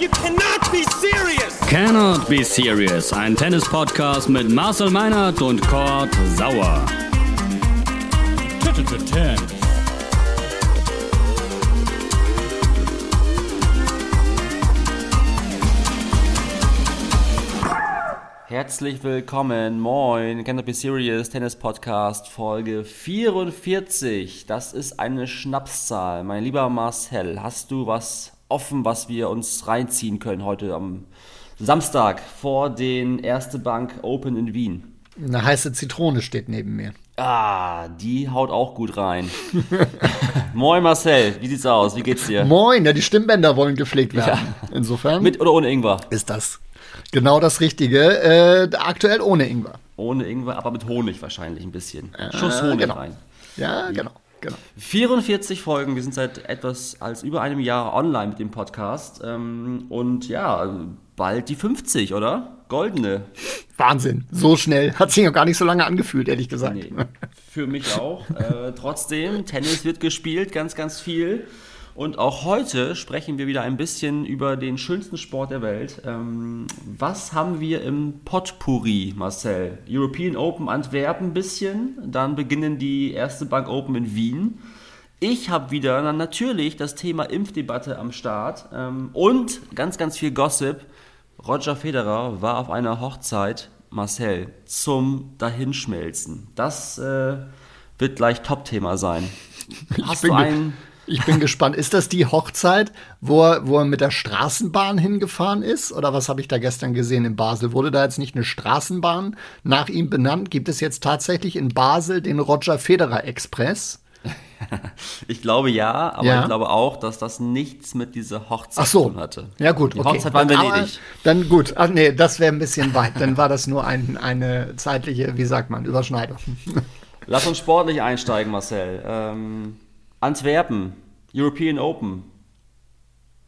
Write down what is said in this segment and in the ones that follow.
You cannot be serious! Cannot Be Serious, ein Tennis-Podcast mit Marcel Meinert und Kurt Sauer. Herzlich willkommen, moin, Cannot Be Serious Tennis Podcast Folge 44. Das ist eine Schnapszahl. Mein lieber Marcel, hast du was offen, was wir uns reinziehen können heute am Samstag vor den Erste Bank Open in Wien? Eine heiße Zitrone steht neben mir. Ah, die haut auch gut rein. moin Marcel, wie sieht's aus? Wie geht's dir? Moin, ja, die Stimmbänder wollen gepflegt werden. Insofern Mit oder ohne Ingwer? ist das genau das Richtige. Äh, aktuell ohne Ingwer. Ohne Ingwer, aber mit Honig wahrscheinlich ein bisschen. Schuss Honig genau. rein. Ja, genau. Genau. 44 Folgen, wir sind seit etwas als über einem Jahr online mit dem Podcast. Ähm, und ja, bald die 50, oder? Goldene. Wahnsinn. So schnell. Hat sich noch gar nicht so lange angefühlt, ehrlich gesagt. Nee, für mich auch. Äh, trotzdem, Tennis wird gespielt, ganz, ganz viel. Und auch heute sprechen wir wieder ein bisschen über den schönsten Sport der Welt. Ähm, was haben wir im Potpourri, Marcel? European Open Antwerpen ein bisschen, dann beginnen die erste Bank Open in Wien. Ich habe wieder dann natürlich das Thema Impfdebatte am Start ähm, und ganz, ganz viel Gossip. Roger Federer war auf einer Hochzeit, Marcel, zum Dahinschmelzen. Das äh, wird gleich Top-Thema sein. Hast du einen. Ich bin gespannt. Ist das die Hochzeit, wo er, wo er mit der Straßenbahn hingefahren ist? Oder was habe ich da gestern gesehen in Basel? Wurde da jetzt nicht eine Straßenbahn nach ihm benannt? Gibt es jetzt tatsächlich in Basel den Roger Federer Express? Ich glaube ja, aber Ja. ich glaube auch, dass das nichts mit dieser Hochzeit Ach so. zu tun hatte. Ja, gut. Die okay. Hochzeit war in Venedig. Dann gut. Ach nee, das wäre ein bisschen weit. Dann war das nur ein, eine zeitliche, wie sagt man, Überschneidung. Lass uns sportlich einsteigen, Marcel. Ähm, Antwerpen, European Open.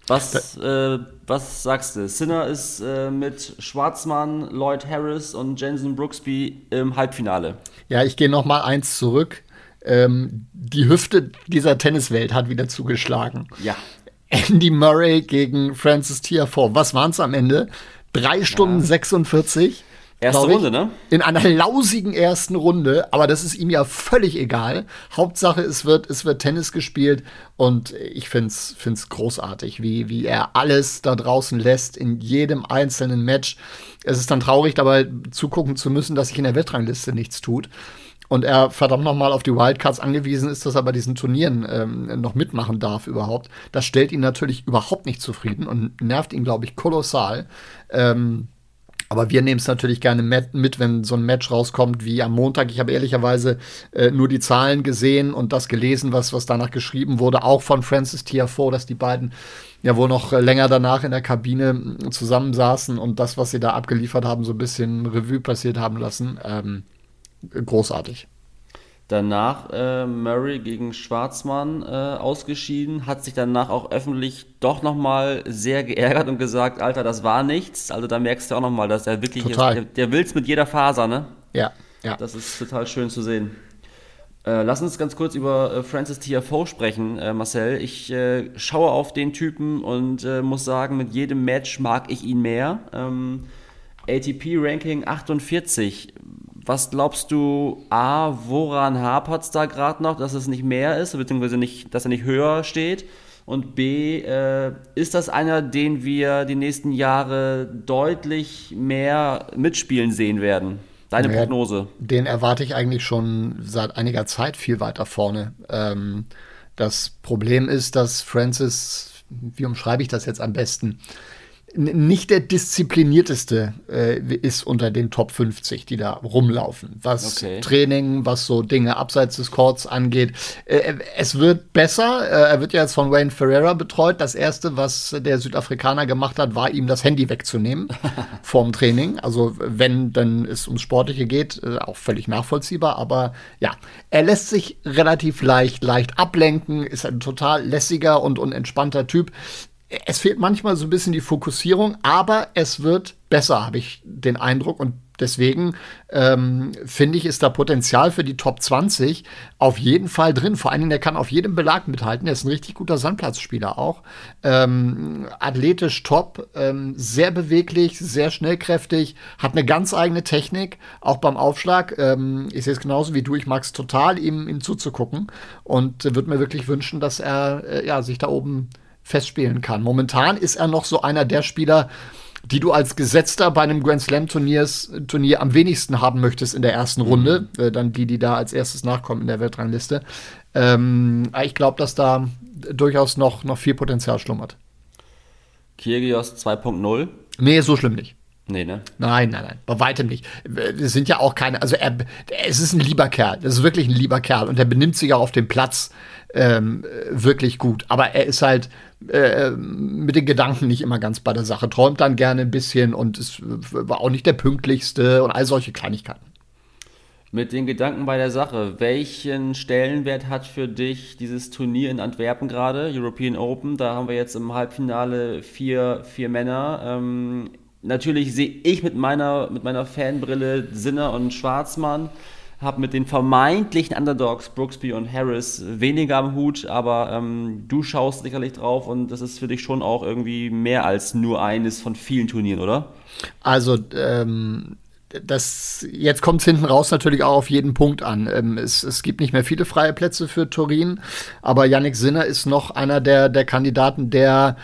Was, äh, was sagst du? Sinner ist äh, mit Schwarzmann, Lloyd Harris und Jensen Brooksby im Halbfinale. Ja, ich gehe noch mal eins zurück. Ähm, die Hüfte dieser Tenniswelt hat wieder zugeschlagen. Ja. Andy Murray gegen Francis Tiafoe. Was waren es am Ende? Drei Stunden 46. Erste ich, Runde, ne? In einer lausigen ersten Runde, aber das ist ihm ja völlig egal. Hauptsache, es wird, es wird Tennis gespielt und ich find's, find's großartig, wie, wie er alles da draußen lässt in jedem einzelnen Match. Es ist dann traurig, dabei zugucken zu müssen, dass sich in der Wettrangliste nichts tut. Und er verdammt nochmal auf die Wildcards angewiesen ist, dass er bei diesen Turnieren ähm, noch mitmachen darf überhaupt. Das stellt ihn natürlich überhaupt nicht zufrieden und nervt ihn, glaube ich, kolossal. Ähm, aber wir nehmen es natürlich gerne mit, wenn so ein Match rauskommt wie am Montag. Ich habe ehrlicherweise äh, nur die Zahlen gesehen und das gelesen, was, was danach geschrieben wurde, auch von Francis Tiafoe, dass die beiden ja wohl noch äh, länger danach in der Kabine mh, zusammensaßen und das, was sie da abgeliefert haben, so ein bisschen Revue passiert haben lassen. Ähm, großartig. Danach äh, Murray gegen Schwarzmann äh, ausgeschieden, hat sich danach auch öffentlich doch nochmal sehr geärgert und gesagt, Alter, das war nichts. Also da merkst du auch nochmal, dass er wirklich, Total. Ist, der, der will's mit jeder Faser, ne? Ja, ja. Das ist total schön zu sehen. Äh, lass uns ganz kurz über äh, Francis Tiafoe sprechen, äh, Marcel. Ich äh, schaue auf den Typen und muss sagen, mit jedem Match mag ich ihn mehr. Ähm, ATP-Ranking 48. Was glaubst du, A, woran hapert es da gerade noch, dass es nicht mehr ist, beziehungsweise nicht, dass er nicht höher steht? Und B, äh, ist das einer, den wir die nächsten Jahre deutlich mehr mitspielen sehen werden? Deine Ja, Prognose? Den erwarte ich eigentlich schon seit einiger Zeit viel weiter vorne. Ähm, das Problem ist, dass Francis, wie umschreibe ich das jetzt am besten, nicht der disziplinierteste äh, ist unter den Top 50, die da rumlaufen. Was Okay. Training, was so Dinge abseits des Courts angeht. Äh, es wird besser. Äh, er wird ja jetzt von Wayne Ferreira betreut. Das erste, was der Südafrikaner gemacht hat, war ihm das Handy wegzunehmen vorm Training. Also wenn dann es ums Sportliche geht, äh, auch völlig nachvollziehbar. Aber ja, er lässt sich relativ leicht, leicht ablenken, ist ein total lässiger und, und entspannter Typ. Es fehlt manchmal so ein bisschen die Fokussierung, aber es wird besser, habe ich den Eindruck. Und deswegen ähm, finde ich, ist da Potenzial für die Top 20 auf jeden Fall drin. Vor allen Dingen, der kann auf jedem Belag mithalten. Der ist ein richtig guter Sandplatzspieler auch. Ähm, athletisch top, ähm, sehr beweglich, sehr schnellkräftig, hat eine ganz eigene Technik, auch beim Aufschlag. Ähm, ich sehe es genauso wie du. Ich mag es total, ihm, ihm zuzugucken und äh, würde mir wirklich wünschen, dass er äh, ja, sich da oben festspielen kann. Momentan ist er noch so einer der Spieler, die du als Gesetzter bei einem Grand Slam Turniers, Turnier am wenigsten haben möchtest in der ersten Runde. Mhm. Äh, dann die, die da als erstes nachkommen in der Weltrangliste. Ähm, ich glaube, dass da durchaus noch, noch viel Potenzial schlummert. Kyrgios 2.0? Nee, so schlimm nicht. Nee, ne? Nein, nein, nein, bei weitem nicht. Es sind ja auch keine, also er, es ist ein lieber Kerl, das ist wirklich ein lieber Kerl und er benimmt sich auch auf dem Platz ähm, wirklich gut. Aber er ist halt äh, mit den Gedanken nicht immer ganz bei der Sache, träumt dann gerne ein bisschen und ist, war auch nicht der pünktlichste und all solche Kleinigkeiten. Mit den Gedanken bei der Sache, welchen Stellenwert hat für dich dieses Turnier in Antwerpen gerade, European Open? Da haben wir jetzt im Halbfinale vier, vier Männer. Ähm, natürlich sehe ich mit meiner, mit meiner Fanbrille Sinner und Schwarzmann habe mit den vermeintlichen Underdogs Brooksby und Harris weniger am Hut, aber ähm, du schaust sicherlich drauf und das ist für dich schon auch irgendwie mehr als nur eines von vielen Turnieren, oder? Also, ähm, das, jetzt kommt es hinten raus natürlich auch auf jeden Punkt an. Ähm, es, es gibt nicht mehr viele freie Plätze für Turin, aber Yannick Sinner ist noch einer der, der Kandidaten, der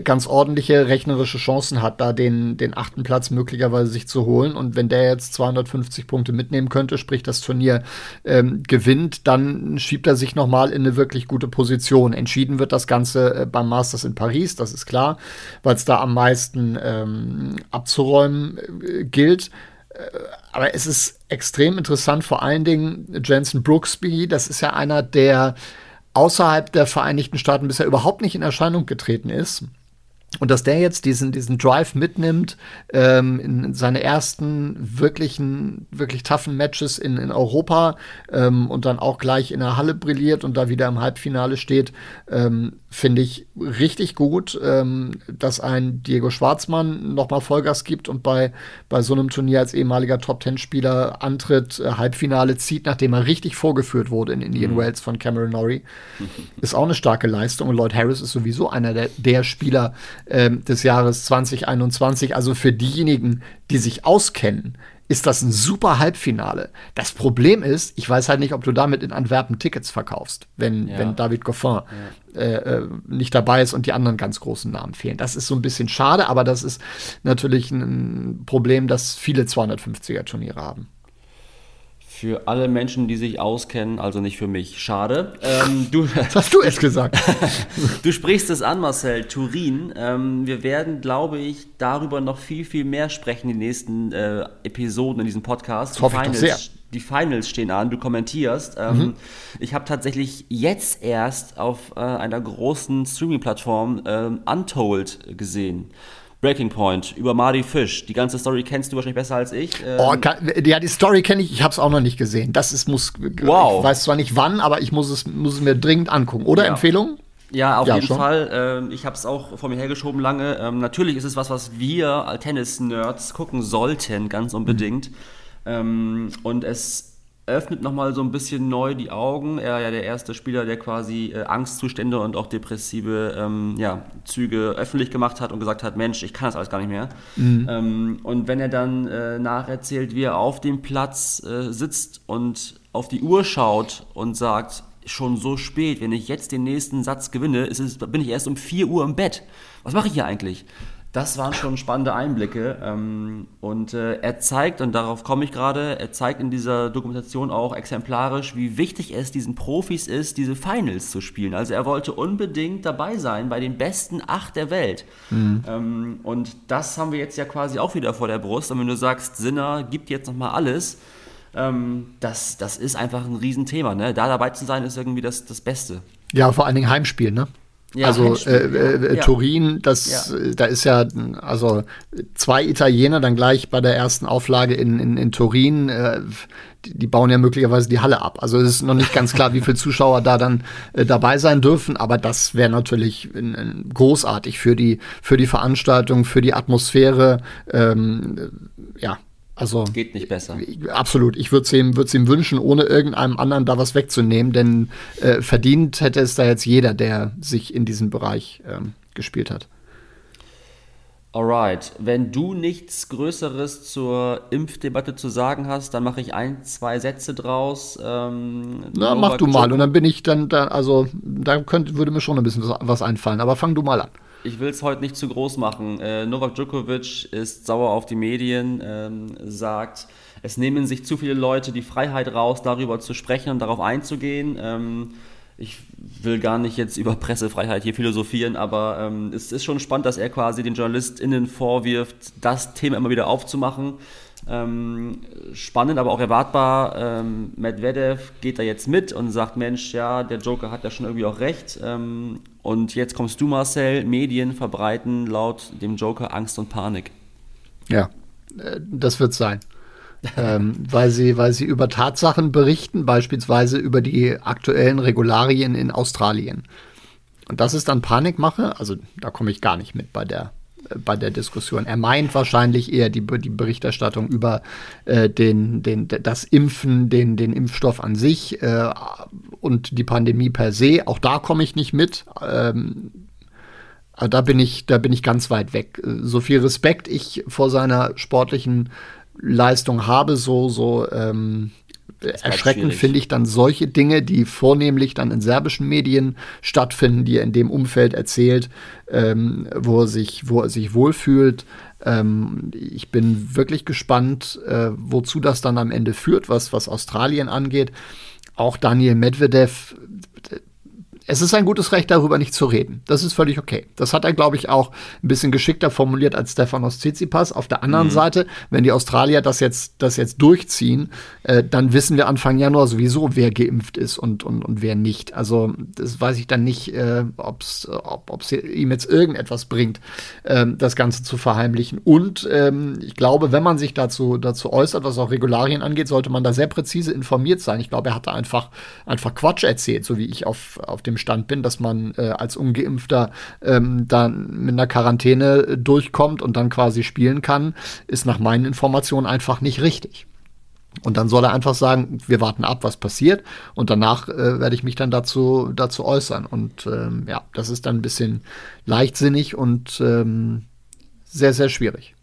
ganz ordentliche rechnerische Chancen hat, da den, den achten Platz möglicherweise sich zu holen. Und wenn der jetzt 250 Punkte mitnehmen könnte, sprich das Turnier ähm, gewinnt, dann schiebt er sich nochmal in eine wirklich gute Position. Entschieden wird das Ganze äh, beim Masters in Paris, das ist klar, weil es da am meisten ähm, abzuräumen äh, gilt. Äh, aber es ist extrem interessant, vor allen Dingen Jensen Brooksby, das ist ja einer, der außerhalb der Vereinigten Staaten bisher überhaupt nicht in Erscheinung getreten ist. Und dass der jetzt diesen, diesen Drive mitnimmt ähm, in seine ersten wirklichen, wirklich toughen Matches in, in Europa ähm, und dann auch gleich in der Halle brilliert und da wieder im Halbfinale steht, ähm, finde ich richtig gut, ähm, dass ein Diego Schwarzmann nochmal Vollgas gibt und bei, bei so einem Turnier als ehemaliger Top-Ten-Spieler antritt, äh, Halbfinale zieht, nachdem er richtig vorgeführt wurde in Indian mhm. Wells von Cameron Norrie. Ist auch eine starke Leistung und Lloyd Harris ist sowieso einer der, der Spieler, ähm, des Jahres 2021. Also für diejenigen, die sich auskennen, ist das ein super Halbfinale. Das Problem ist, ich weiß halt nicht, ob du damit in Antwerpen Tickets verkaufst, wenn, ja. wenn David Goffin ja. äh, äh, nicht dabei ist und die anderen ganz großen Namen fehlen. Das ist so ein bisschen schade, aber das ist natürlich ein Problem, das viele 250er Turniere haben. Für alle Menschen, die sich auskennen, also nicht für mich. Schade. Ähm, du, Was hast du jetzt gesagt? du sprichst es an, Marcel. Turin. Ähm, wir werden, glaube ich, darüber noch viel, viel mehr sprechen in den nächsten äh, Episoden in diesem Podcast. Das hoffe Finals, ich doch sehr. Die Finals stehen an, du kommentierst. Ähm, mhm. Ich habe tatsächlich jetzt erst auf äh, einer großen Streaming-Plattform ähm, Untold gesehen. Breaking Point über Marty Fish. Die ganze Story kennst du wahrscheinlich besser als ich. Ähm oh, ja, die Story kenne ich. Ich habe es auch noch nicht gesehen. Das ist muss. Wow. Ich weiß zwar nicht wann, aber ich muss es, muss es mir dringend angucken. Oder ja. Empfehlung? Ja, auf ja, jeden schon. Fall. Ähm, ich habe es auch vor mir hergeschoben lange. Ähm, natürlich ist es was, was wir als Tennis-Nerds gucken sollten, ganz unbedingt. Mhm. Ähm, und es öffnet nochmal so ein bisschen neu die Augen. Er ja der erste Spieler, der quasi äh, Angstzustände und auch depressive ähm, ja, Züge öffentlich gemacht hat und gesagt hat, Mensch, ich kann das alles gar nicht mehr. Mhm. Ähm, und wenn er dann äh, nacherzählt, wie er auf dem Platz äh, sitzt und auf die Uhr schaut und sagt, schon so spät, wenn ich jetzt den nächsten Satz gewinne, es, bin ich erst um 4 Uhr im Bett. Was mache ich hier eigentlich? Das waren schon spannende Einblicke. Ähm, und äh, er zeigt, und darauf komme ich gerade, er zeigt in dieser Dokumentation auch exemplarisch, wie wichtig es diesen Profis ist, diese Finals zu spielen. Also er wollte unbedingt dabei sein bei den besten acht der Welt. Mhm. Ähm, und das haben wir jetzt ja quasi auch wieder vor der Brust. Und wenn du sagst, Sinner gibt jetzt nochmal alles, ähm, das, das ist einfach ein Riesenthema. Ne? Da dabei zu sein, ist irgendwie das, das Beste. Ja, vor allen Dingen Heimspiel, ne? Ja, also äh, äh, ja. Turin, das, ja. da ist ja also zwei Italiener dann gleich bei der ersten Auflage in, in, in Turin. Äh, die, die, bauen ja möglicherweise die Halle ab. Also es ist noch nicht ganz klar, wie viele Zuschauer da dann äh, dabei sein dürfen, aber das wäre natürlich großartig für die für die Veranstaltung, für die Atmosphäre. Ähm, ja, Also geht nicht besser. Absolut. Ich würde es ihm, ihm wünschen, ohne irgendeinem anderen da was wegzunehmen, denn äh, verdient hätte es da jetzt jeder, der sich in diesem Bereich ähm, gespielt hat. Alright, wenn du nichts Größeres zur Impfdebatte zu sagen hast, dann mache ich ein, zwei Sätze draus. Ähm, Na, mach du mal und dann bin ich dann da, also da könnte, würde mir schon ein bisschen was einfallen, aber fang du mal an. Ich will es heute nicht zu groß machen. Äh, Novak Djokovic ist sauer auf die Medien, ähm, sagt, es nehmen sich zu viele Leute die Freiheit raus, darüber zu sprechen und darauf einzugehen. Ähm, ich will gar nicht jetzt über Pressefreiheit hier philosophieren, aber ähm, es ist schon spannend, dass er quasi den JournalistInnen vorwirft, das Thema immer wieder aufzumachen. Ähm, spannend, aber auch erwartbar. Ähm, Medvedev geht da jetzt mit und sagt: Mensch, ja, der Joker hat ja schon irgendwie auch recht. Ähm, und jetzt kommst du, Marcel. Medien verbreiten laut dem Joker Angst und Panik. Ja, äh, das wird sein ähm, weil, sie, weil sie über Tatsachen berichten, beispielsweise über die aktuellen Regularien in Australien. Und das ist dann Panikmache, also da komme ich gar nicht mit bei der, bei der Diskussion. Er meint wahrscheinlich eher die, die Berichterstattung über äh, den, den, das Impfen, den, den Impfstoff an sich äh, und die Pandemie per se. Auch da komme ich nicht mit. Ähm, da bin ich, da bin ich ganz weit weg. So viel Respekt ich vor seiner sportlichen Leistung habe, so, so ähm, erschreckend finde ich dann solche Dinge, die vornehmlich dann in serbischen Medien stattfinden, die er in dem Umfeld erzählt, ähm, wo, er sich, wo er sich wohlfühlt. Ähm, ich bin wirklich gespannt, äh, wozu das dann am Ende führt, was, was Australien angeht. Auch Daniel Medvedev, es ist ein gutes Recht, darüber nicht zu reden. Das ist völlig okay. Das hat er, glaube ich, auch ein bisschen geschickter formuliert als Stefanos Tsitsipas. Auf der anderen mhm. Seite, wenn die Australier das jetzt, das jetzt durchziehen, äh, dann wissen wir Anfang Januar sowieso, wer geimpft ist und, und, und wer nicht. Also das weiß ich dann nicht, äh, ob's, ob es ihm jetzt irgendetwas bringt, äh, das Ganze zu verheimlichen. Und ähm, ich glaube, wenn man sich dazu, dazu äußert, was auch Regularien angeht, sollte man da sehr präzise informiert sein. Ich glaube, er hatte einfach, einfach Quatsch erzählt, so wie ich auf, auf dem dem Stand bin, dass man äh, als Ungeimpfter ähm, dann mit einer Quarantäne äh, durchkommt und dann quasi spielen kann, ist nach meinen Informationen einfach nicht richtig. Und dann soll er einfach sagen, wir warten ab, was passiert. Und danach äh, werde ich mich dann dazu, dazu äußern. Und ähm, ja, das ist dann ein bisschen leichtsinnig und ähm, sehr, sehr schwierig.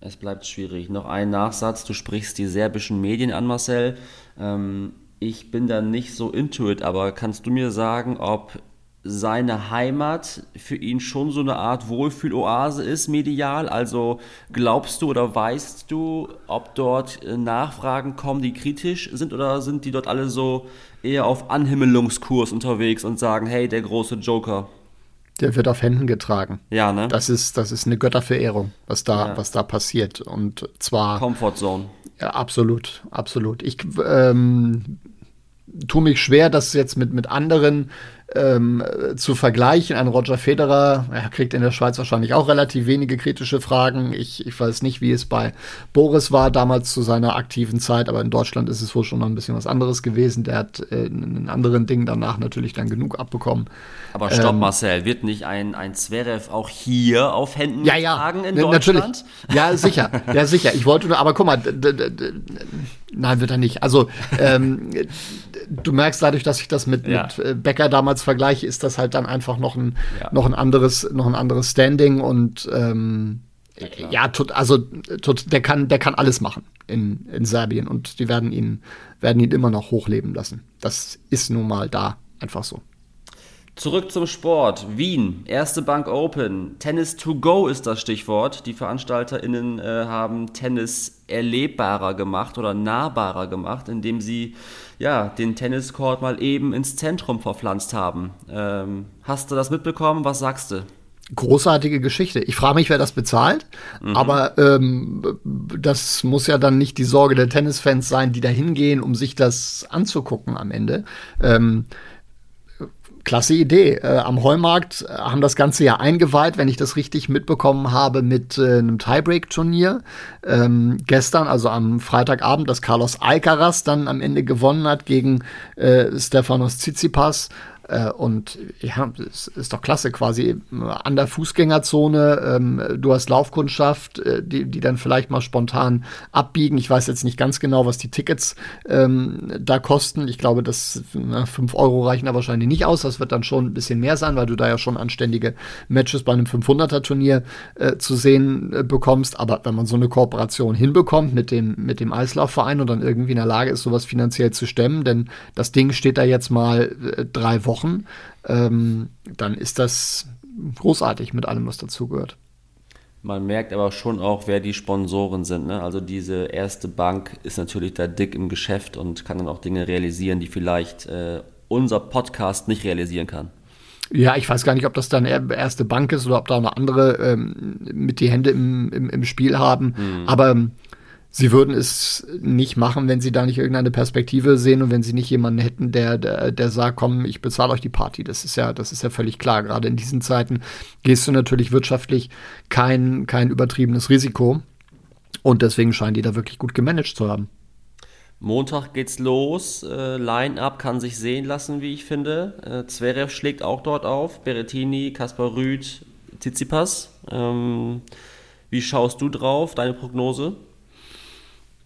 Es bleibt schwierig. Noch ein Nachsatz. Du sprichst die serbischen Medien an, Marcel. Ähm, ich bin da nicht so into it, aber kannst du mir sagen, ob seine Heimat für ihn schon so eine Art Wohlfühloase ist, medial? Also glaubst du oder weißt du, ob dort äh, Nachfragen kommen, die kritisch sind oder sind die dort alle so eher auf Anhimmelungskurs unterwegs und sagen, hey, der große Joker? Der wird auf Händen getragen. Ja, ne? Das ist, das ist eine Götterverehrung, was da, ja. was da passiert. Und zwar. Comfort Zone. Ja, absolut, absolut. Ich ähm, tue mich schwer, das jetzt mit, mit anderen ähm, zu vergleichen. Ein Roger Federer er kriegt in der Schweiz wahrscheinlich auch relativ wenige kritische Fragen. Ich, ich weiß nicht, wie es bei Boris war damals zu seiner aktiven Zeit, aber in Deutschland ist es wohl schon noch ein bisschen was anderes gewesen. Der hat äh, in anderen Dingen danach natürlich dann genug abbekommen. Aber stopp, ähm, Marcel, wird nicht ein, ein Zverev auch hier auf Händen ja, ja, tragen in Deutschland? Natürlich. Ja, sicher. ja, sicher. Ich wollte nur, aber guck mal, nein, wird er nicht. Also, ähm, du merkst dadurch, dass ich das mit, ja. mit äh, Becker damals vergleiche, ist das halt dann einfach noch ein, ja. noch ein anderes, noch ein anderes Standing und ähm, ja, ja tot, also tot, der kann, der kann alles machen in, in Serbien und die werden ihn, werden ihn immer noch hochleben lassen. Das ist nun mal da einfach so. Zurück zum Sport. Wien, erste Bank Open. Tennis to go ist das Stichwort. Die VeranstalterInnen äh, haben Tennis erlebbarer gemacht oder nahbarer gemacht, indem sie ja, den Tenniscourt mal eben ins Zentrum verpflanzt haben. Ähm, hast du das mitbekommen? Was sagst du? Großartige Geschichte. Ich frage mich, wer das bezahlt, mhm. aber ähm, das muss ja dann nicht die Sorge der Tennisfans sein, die da hingehen, um sich das anzugucken am Ende. Ähm, Klasse Idee. Äh, am Heumarkt äh, haben das Ganze ja eingeweiht, wenn ich das richtig mitbekommen habe, mit äh, einem Tiebreak-Turnier. Ähm, gestern, also am Freitagabend, dass Carlos Alcaraz dann am Ende gewonnen hat gegen äh, Stefanos Tsitsipas. Äh, und ja, es ist doch klasse, quasi an der Fußgängerzone. Ähm, du hast Laufkundschaft, äh, die, die dann vielleicht mal spontan abbiegen. Ich weiß jetzt nicht ganz genau, was die Tickets ähm, da kosten. Ich glaube, das 5 Euro reichen da wahrscheinlich nicht aus. Das wird dann schon ein bisschen mehr sein, weil du da ja schon anständige Matches bei einem 500er-Turnier äh, zu sehen äh, bekommst. Aber wenn man so eine Kooperation hinbekommt mit dem, mit dem Eislaufverein und dann irgendwie in der Lage ist, sowas finanziell zu stemmen, denn das Ding steht da jetzt mal äh, drei Wochen, ähm, dann ist das großartig mit allem, was dazugehört. Man merkt aber schon auch, wer die Sponsoren sind. Ne? Also diese erste Bank ist natürlich da dick im Geschäft und kann dann auch Dinge realisieren, die vielleicht äh, unser Podcast nicht realisieren kann. Ja, ich weiß gar nicht, ob das dann erste Bank ist oder ob da eine andere ähm, mit die Hände im, im, im Spiel haben. Mhm. Aber sie würden es nicht machen, wenn sie da nicht irgendeine Perspektive sehen und wenn sie nicht jemanden hätten, der, der, der sagt, komm, ich bezahle euch die Party. Das ist ja, das ist ja völlig klar. Gerade in diesen Zeiten gehst du natürlich wirtschaftlich kein, kein übertriebenes Risiko. Und deswegen scheinen die da wirklich gut gemanagt zu haben. Montag geht's los. Äh, Line-up kann sich sehen lassen, wie ich finde. Äh, Zverev schlägt auch dort auf. Berettini, Kaspar Rüth, Tsitsipas. Ähm, wie schaust du drauf? Deine Prognose?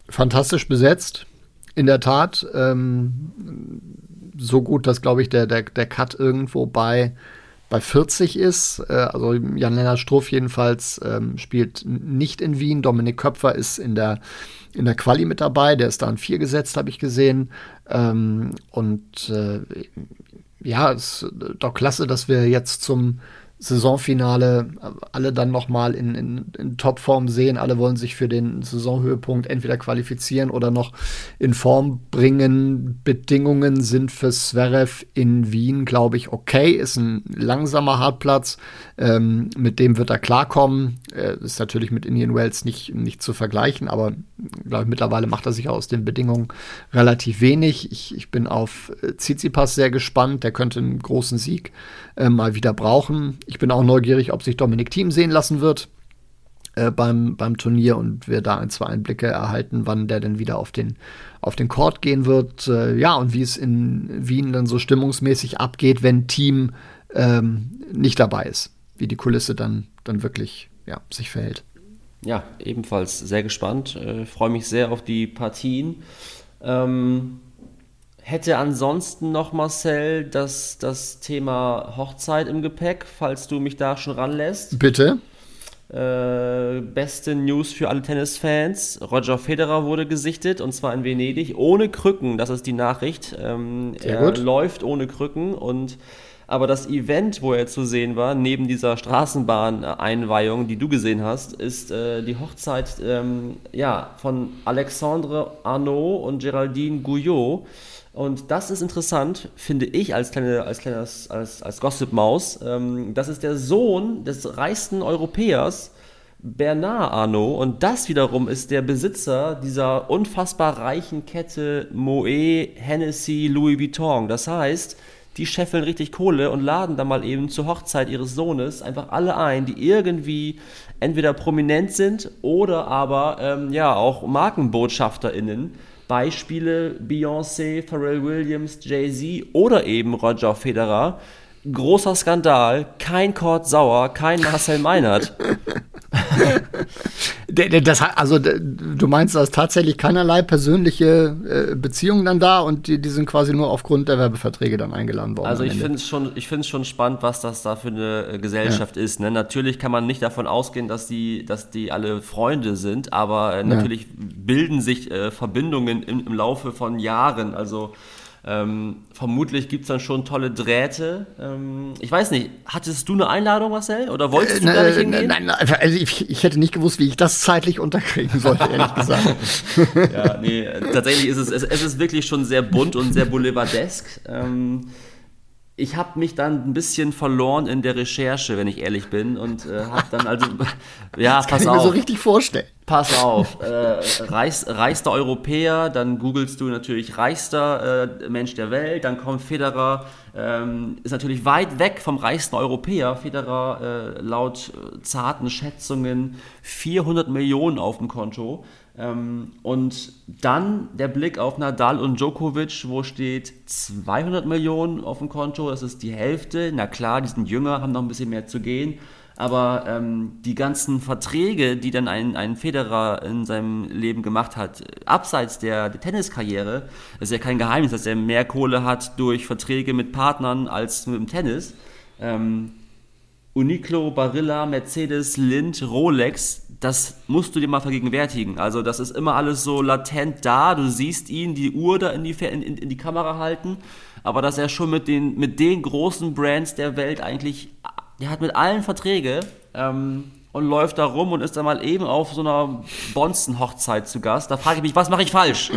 Fantastisch besetzt, in der Tat. Ähm, so gut, dass, glaube ich, der, der, der Cut irgendwo bei, bei 40 ist. Äh, also Jan-Lennart Struff jedenfalls ähm, spielt nicht in Wien. Dominik Köpfer ist in der, in der Quali mit dabei. Der ist da an 4 gesetzt, habe ich gesehen. Ähm, und äh, ja, es ist doch klasse, dass wir jetzt zum Saisonfinale alle dann nochmal in, in, in Topform sehen. Alle wollen sich für den Saisonhöhepunkt entweder qualifizieren oder noch in Form bringen. Bedingungen sind für Zverev in Wien, glaube ich, okay. Ist ein langsamer Hartplatz. Ähm, mit dem wird er klarkommen. Äh, ist natürlich mit Indian Wells nicht, nicht zu vergleichen, aber glaube mittlerweile macht er sich aus den Bedingungen relativ wenig. Ich, ich bin auf äh, Tsitsipas sehr gespannt. Der könnte einen großen Sieg äh, mal wieder brauchen. Ich bin auch neugierig, ob sich Dominik Thiem sehen lassen wird äh, beim, beim Turnier und wir da ein, zwei Einblicke erhalten, wann der denn wieder auf den, auf den Court gehen wird. Äh, ja, und wie es in Wien dann so stimmungsmäßig abgeht, wenn Team ähm, nicht dabei ist. Wie die Kulisse dann, dann wirklich ja, sich verhält. Ja, ebenfalls sehr gespannt. Äh, Freue mich sehr auf die Partien. Ähm, Hätte ansonsten noch Marcel das, das Thema Hochzeit im Gepäck, falls du mich da schon ranlässt. Bitte. Äh, beste News für alle Tennisfans. Roger Federer wurde gesichtet und zwar in Venedig ohne Krücken. Das ist die Nachricht. Ähm, Sehr er gut. läuft ohne Krücken und aber das Event, wo er zu sehen war, neben dieser Straßenbahn-Einweihung, die du gesehen hast, ist äh, die Hochzeit ähm, ja, von Alexandre Arnaud und Geraldine Gouillot. Und das ist interessant, finde ich, als kleine, als kleines, als, als Gossip-Maus. Ähm, das ist der Sohn des reichsten Europäers, Bernard Arnault. Und das wiederum ist der Besitzer dieser unfassbar reichen Kette Moet, Hennessy, Louis Vuitton. Das heißt, die scheffeln richtig Kohle und laden dann mal eben zur Hochzeit ihres Sohnes einfach alle ein, die irgendwie entweder prominent sind oder aber ähm, ja auch MarkenbotschafterInnen Beispiele Beyoncé, Pharrell Williams, Jay-Z oder eben Roger Federer. Großer Skandal, kein Kurt Sauer, kein Marcel Meinert. das, also du meinst, da ist tatsächlich keinerlei persönliche äh, Beziehungen dann da und die, die, sind quasi nur aufgrund der Werbeverträge dann eingeladen worden. Also ich finde es schon, schon spannend, was das da für eine äh, Gesellschaft ja. ist. Ne? Natürlich kann man nicht davon ausgehen, dass die, dass die alle Freunde sind, aber äh, natürlich ja. bilden sich äh, Verbindungen im, im Laufe von Jahren. Also ähm, vermutlich gibt es dann schon tolle Drähte. Ähm, ich weiß nicht, hattest du eine Einladung, Marcel? Oder wolltest du äh, gar nicht hingehen? Nein, nein, also ich, ich, hätte nicht gewusst, wie ich das zeitlich unterkriegen sollte, ehrlich gesagt. ja, nee, tatsächlich ist es, es, es, ist wirklich schon sehr bunt und sehr boulevardesk. Ähm, ich habe mich dann ein bisschen verloren in der Recherche, wenn ich ehrlich bin, und äh, habe dann also, ja, das pass kann ich auf. mir so richtig vorstellen. Pass auf, äh, reich, reichster Europäer, dann googelst du natürlich reichster äh, Mensch der Welt, dann kommt Federer, ähm, ist natürlich weit weg vom reichsten Europäer. Federer äh, laut äh, zarten Schätzungen 400 Millionen auf dem Konto. Ähm, und dann der Blick auf Nadal und Djokovic, wo steht 200 Millionen auf dem Konto, das ist die Hälfte. Na klar, die sind jünger, haben noch ein bisschen mehr zu gehen. Aber ähm, die ganzen Verträge, die dann ein, ein Federer in seinem Leben gemacht hat, abseits der, der Tenniskarriere, ist ja kein Geheimnis, dass er mehr Kohle hat durch Verträge mit Partnern als mit dem Tennis. Ähm, Uniqlo, Barilla, Mercedes, Lind, Rolex, das musst du dir mal vergegenwärtigen. Also das ist immer alles so latent da. Du siehst ihn, die Uhr da in die, in, in die Kamera halten, aber dass er schon mit den, mit den großen Brands der Welt eigentlich der hat mit allen Verträge ähm, und läuft da rum und ist dann mal eben auf so einer Bonzen-Hochzeit zu Gast. Da frage ich mich, was mache ich falsch?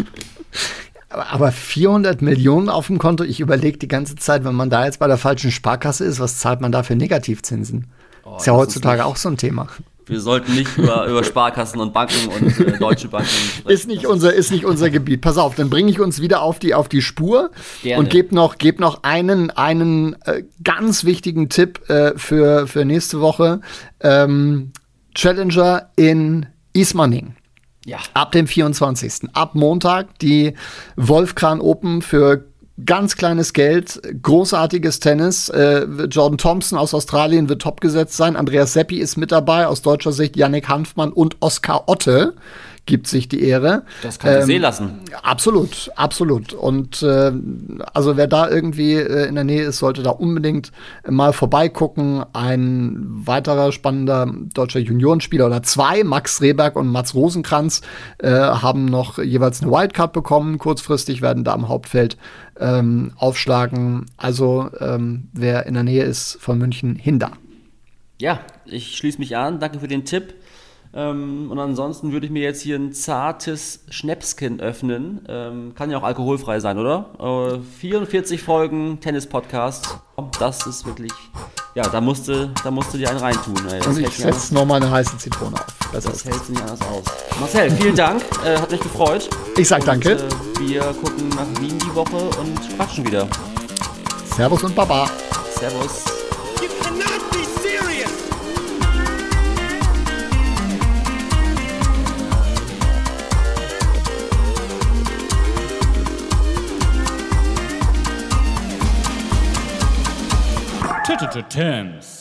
Aber 400 Millionen auf dem Konto, ich überlege die ganze Zeit, wenn man da jetzt bei der falschen Sparkasse ist, was zahlt man da für Negativzinsen? Oh, ist ja heutzutage auch so ein Thema. Wir sollten nicht über, über Sparkassen und Banken und äh, deutsche Banken sprechen. Ist nicht, unser, ist nicht unser Gebiet. Pass auf, dann bringe ich uns wieder auf die, auf die Spur Gerne. und gebe noch, geb noch einen, einen äh, ganz wichtigen Tipp äh, für, für nächste Woche. Ähm, Challenger in Ismaning. Ja. Ab dem 24. Ab Montag die Wolfkran Open für ganz kleines Geld, großartiges Tennis. Äh, Jordan Thompson aus Australien wird topgesetzt sein. Andreas Seppi ist mit dabei, aus deutscher Sicht Yannick Hanfmann und Oskar Otte gibt sich die Ehre. Das kann ähm, sehen lassen. Absolut, absolut. Und äh, also wer da irgendwie äh, in der Nähe ist, sollte da unbedingt mal vorbeigucken. Ein weiterer spannender deutscher Juniorenspieler oder zwei, Max Rehberg und Mats Rosenkranz, äh, haben noch jeweils eine Wildcard bekommen. Kurzfristig werden da am Hauptfeld ähm, aufschlagen. Also ähm, wer in der Nähe ist von München, hinter. Ja, ich schließe mich an. Danke für den Tipp. Ähm, und ansonsten würde ich mir jetzt hier ein zartes Schnäpskin öffnen. Ähm, kann ja auch alkoholfrei sein, oder? Äh, 44 Folgen Tennis-Podcast. Das ist wirklich. Ja, da musste, da musste dir einen reintun. Ey. Und ich setze nochmal eine heiße Zitrone auf. Das, das hält nicht anders aus. Marcel, vielen Dank. Äh, hat mich gefreut. Ich sag und, danke. Äh, wir gucken nach Wien die Woche und quatschen wieder. Servus und Baba. Servus. terms.